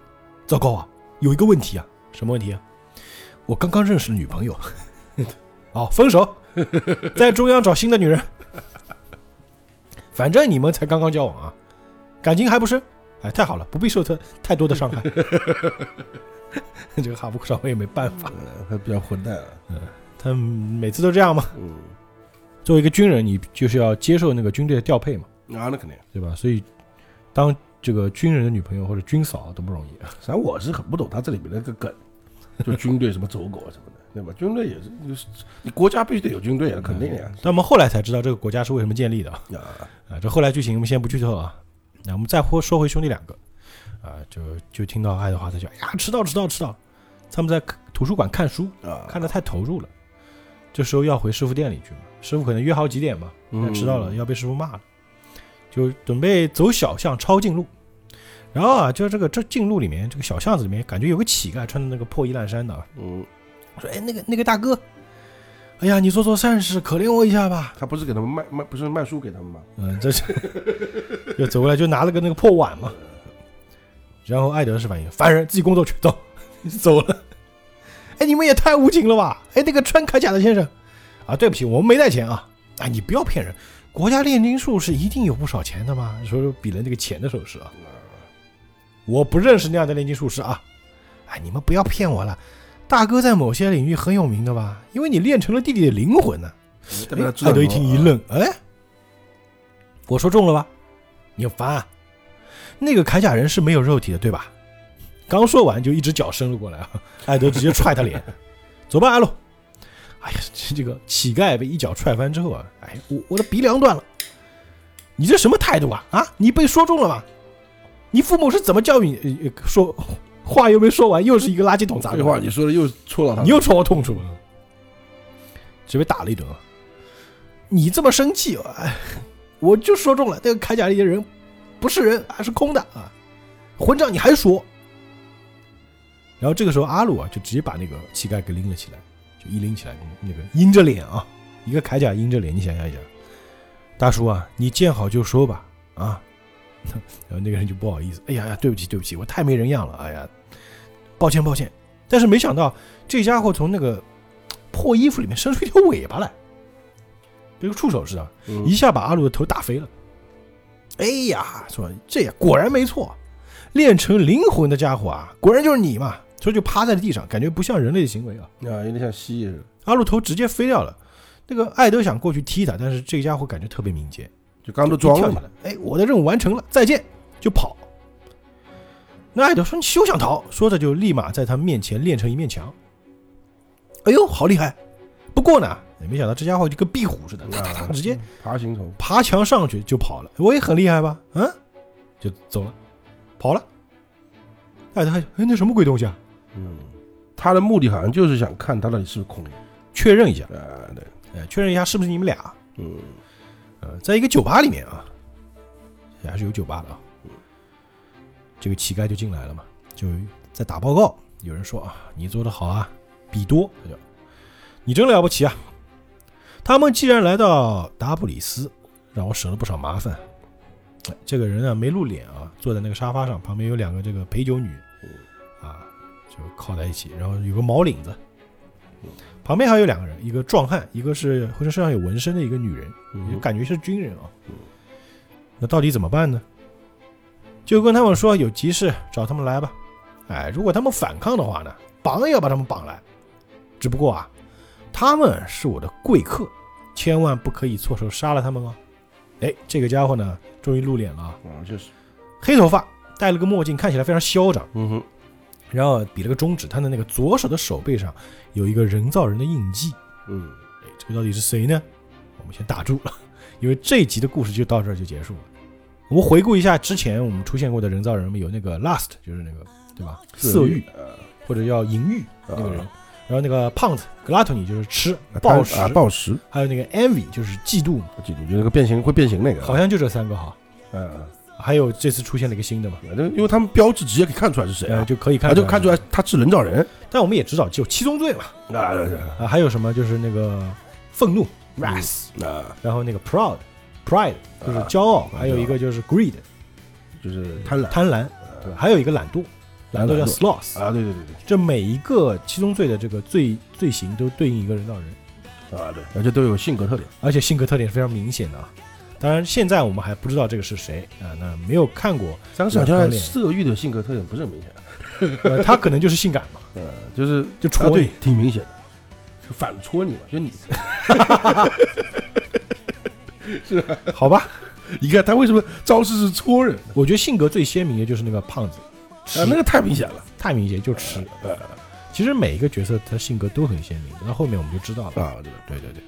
糟糕啊，有一个问题啊，什么问题啊？我刚刚认识了女朋友，哦，分手，在中央找新的女人。反正你们才刚刚交往啊，感情还不深，哎，太好了，不必受他太多的伤害。这个哈布克少尉也没办法，呃他比较混蛋啊，他每次都这样嘛。嗯，作为一个军人，你就是要接受那个军队的调配嘛，啊，那肯定。对吧？所以当这个军人的女朋友或者军嫂都不容易。实际上我是很不懂他这里面那个梗，就军队什么走狗什么的，对吧？军队也是，就是你国家必须得有军队啊，肯定的呀。但我们后来才知道这个国家是为什么建立的啊，这后来剧情我们先不剧透啊。那我们再说说回兄弟两个，啊，就就听到爱德华在叫，哎呀，迟到迟到迟到，他们在图书馆看书，啊，看得太投入了，这时候要回师傅店里去嘛，师傅可能约好几点嘛，迟到了要被师傅骂了，就准备走小巷抄近路。然后啊，就这个这近路里面，这个小巷子里面，感觉有个乞丐穿的那个破衣烂衫的啊，嗯，说：“哎，那个那个大哥，哎呀，你做做善事，可怜我一下吧。他不是给他们卖卖，不是卖书给他们吗？”嗯，这是 就走过来就拿了个那个破碗嘛。然后艾德是反应，烦人，自己工作去，走，走了。哎，你们也太无情了吧！哎，那个穿铠甲的先生，啊，对不起，我们没带钱啊。哎，你不要骗人，国家炼金术是一定有不少钱的嘛。说说比了那个钱的手势啊，我不认识那样的炼金术师啊。哎，你们不要骗我了，大哥在某些领域很有名的吧？因为你练成了弟弟的灵魂呢、艾德一听一，愣，哎，我说中了吧？你很烦啊！那个铠甲人是没有肉体的，对吧？刚说完就一只脚伸了过来啊！艾德直接踹他脸，走吧，阿路。哎呀，这这个乞丐被一脚踹翻之后啊，哎，我我的鼻梁断了。你这什么态度啊？啊，你被说中了吗？你父母是怎么教育你？说话又没说完，又是一个垃圾桶砸过来废话，你说的又戳到他，你又戳我痛处了，只被打了一顿啊！你这么生气，哎，我就说中了，那个铠甲里的人不是人，还是空的啊！混账，你还说？然后这个时候，阿鲁啊，就直接把那个乞丐给拎了起来，就一拎起来，那个阴着脸啊，一个铠甲阴着脸，你想象一下，大叔啊，你见好就收吧，啊！然后那个人就不好意思，哎呀呀，对不起对不起，我太没人样了，哎呀，抱歉抱歉。但是没想到这家伙从那个 破衣服里面伸出一条尾巴来，跟个触手似的，嗯一下把阿鲁的头打飞了。哎呀，说这呀果然没错，练成灵魂的家伙啊，果然就是你嘛！所以就趴在了地上，感觉不像人类的行为啊。啊，有点像蜥蜴似的，阿鲁头直接飞掉了。那个艾德想过去踢他，但是这家伙感觉特别敏捷，就刚刚都装了。哎，我的任务完成了，再见，就跑。那艾德说：“你休想逃！”说着就立马在他面前练成一面墙。哎呦，好厉害！不过呢，也没想到这家伙就跟壁虎似的，哒哒哒，直接爬行虫，爬墙上去就跑了。我也很厉害吧？嗯，就走了，跑了。艾德还哎，那什么鬼东西啊？嗯，他的目的好像就是想看他到底是不是空的，确认一下，啊，对，哎，确认一下是不是你们俩？嗯，呃，在一个酒吧里面啊，还是有酒吧的啊。这个乞丐就进来了嘛，就在打报告。有人说啊，你做的好啊，比多，他就，你真了不起啊！他们既然来到达布里斯，让我省了不少麻烦。哎这个人啊，没露脸啊，坐在那个沙发上，旁边有两个这个陪酒女，啊，就靠在一起，然后有个毛领子。旁边还有两个人，一个壮汉，一个是浑身身上有纹身的一个女人。就感觉是军人啊。那到底怎么办呢？就跟他们说有急事找他们来吧。哎，如果他们反抗的话呢，绑也要把他们绑来。只不过啊，他们是我的贵客，千万不可以错手杀了他们哦。哎，这个家伙呢，终于露脸了啊，啊，就是，黑头发，戴了个墨镜，看起来非常嚣张。嗯哼，然后比了个中指，他的那个左手的手背上有一个人造人的印记。嗯，哎，这个到底是谁呢？我们先打住了，因为这一集的故事就到这儿就结束了。我们回顾一下之前我们出现过的人造人们，有那个 Lust，就是那个对吧？色欲呃，或者叫淫欲那个人。啊，然后那个胖子 Gluttony 就是吃啊暴食，啊，暴食，还有那个 Envy 就是嫉妒，嫉妒，就那个变形会变形那个，好像就这三个哈。嗯，还有这次出现了一个新的嘛，反正因为他们标志直接可以看出来是谁就可以看他就看出来他是人造人。但我们也知道就七宗罪嘛，啊，还有什么？就是那个愤怒 wrath，、对啊，然后那个 proud pride 就是骄傲，还有一个就是 greed 就是贪婪。贪婪，对？还有一个懒惰，懒惰叫 sloth。啊，对对对这每一个七宗罪的这个罪罪行都对应一个人造人，啊，对，而且都有性格特点，而且性格特点是非常明显的啊。当然，现在我们还不知道这个是谁啊，那没有看过，但是好像色欲的性格特点不是很明显，呃他可能就是性感嘛，呃，就是就戳啊对你，挺明显的，就反戳你嘛，就你，好吧？你看他为什么招式是戳人我觉得性格最鲜明的就是那个胖子，啊？那个太明显了，太明显就吃。呃，其实每一个角色他性格都很鲜明，那后面我们就知道了。啊，对对对对，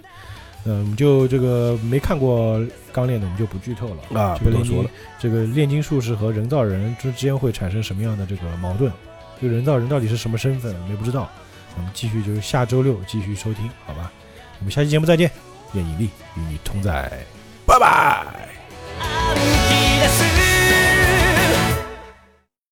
嗯，就这个没看过钢炼的，我们就不剧透了。啊，这个不多说了，这个炼金术士和人造人之间会产生什么样的这个矛盾？这个人造人到底是什么身份？我们也不知道。我们继续就是下周六继续收听，好吧？我们下期节目再见，愿引力与你同在。拜拜。